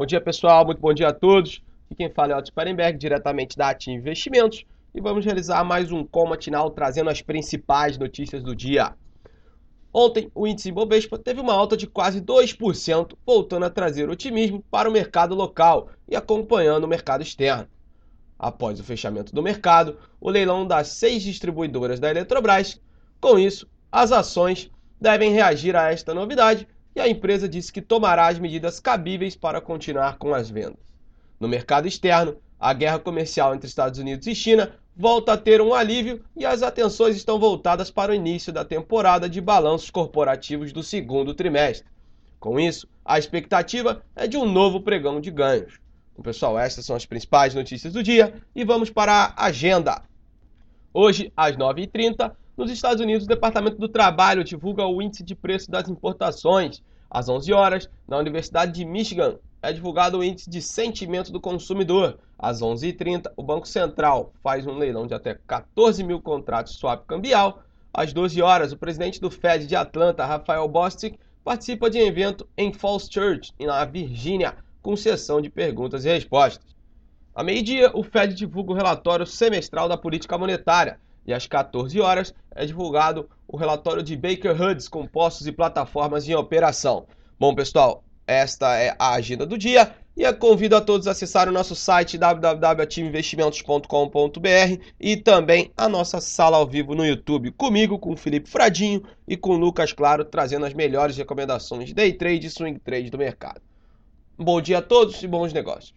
Bom dia, pessoal. Muito bom dia a todos. Aqui quem fala é Otto Sparenberg, diretamente da Atim Investimentos. E vamos realizar mais um call matinal trazendo as principais notícias do dia. Ontem, o índice Bovespa teve uma alta de quase 2%, voltando a trazer otimismo para o mercado local e acompanhando o mercado externo. Após o fechamento do mercado, o leilão das seis distribuidoras da Eletrobras, com isso, as ações devem reagir a esta novidade e a empresa disse que tomará as medidas cabíveis para continuar com as vendas. No mercado externo, a guerra comercial entre Estados Unidos e China volta a ter um alívio e as atenções estão voltadas para o início da temporada de balanços corporativos do segundo trimestre. Com isso, a expectativa é de um novo pregão de ganhos. Então, pessoal, essas são as principais notícias do dia e vamos para a agenda. Hoje, às 9h30, nos Estados Unidos, o Departamento do Trabalho divulga o índice de preço das importações. Às 11 horas, na Universidade de Michigan, é divulgado o índice de sentimento do consumidor. Às 11h30, o Banco Central faz um leilão de até 14 mil contratos swap cambial. Às 12 horas, o presidente do Fed de Atlanta, Rafael Bostic, participa de um evento em Falls Church, na Virgínia, com sessão de perguntas e respostas. À meio-dia, o Fed divulga o relatório semestral da política monetária e às 14 horas é divulgado o relatório de Baker Hughes compostos e plataformas em operação. Bom, pessoal, esta é a agenda do dia e eu convido a todos a acessar o nosso site www.ativeinvestimentos.com.br e também a nossa sala ao vivo no YouTube, comigo, com Felipe Fradinho e com Lucas Claro, trazendo as melhores recomendações de day trade e swing trade do mercado. Bom dia a todos e bons negócios.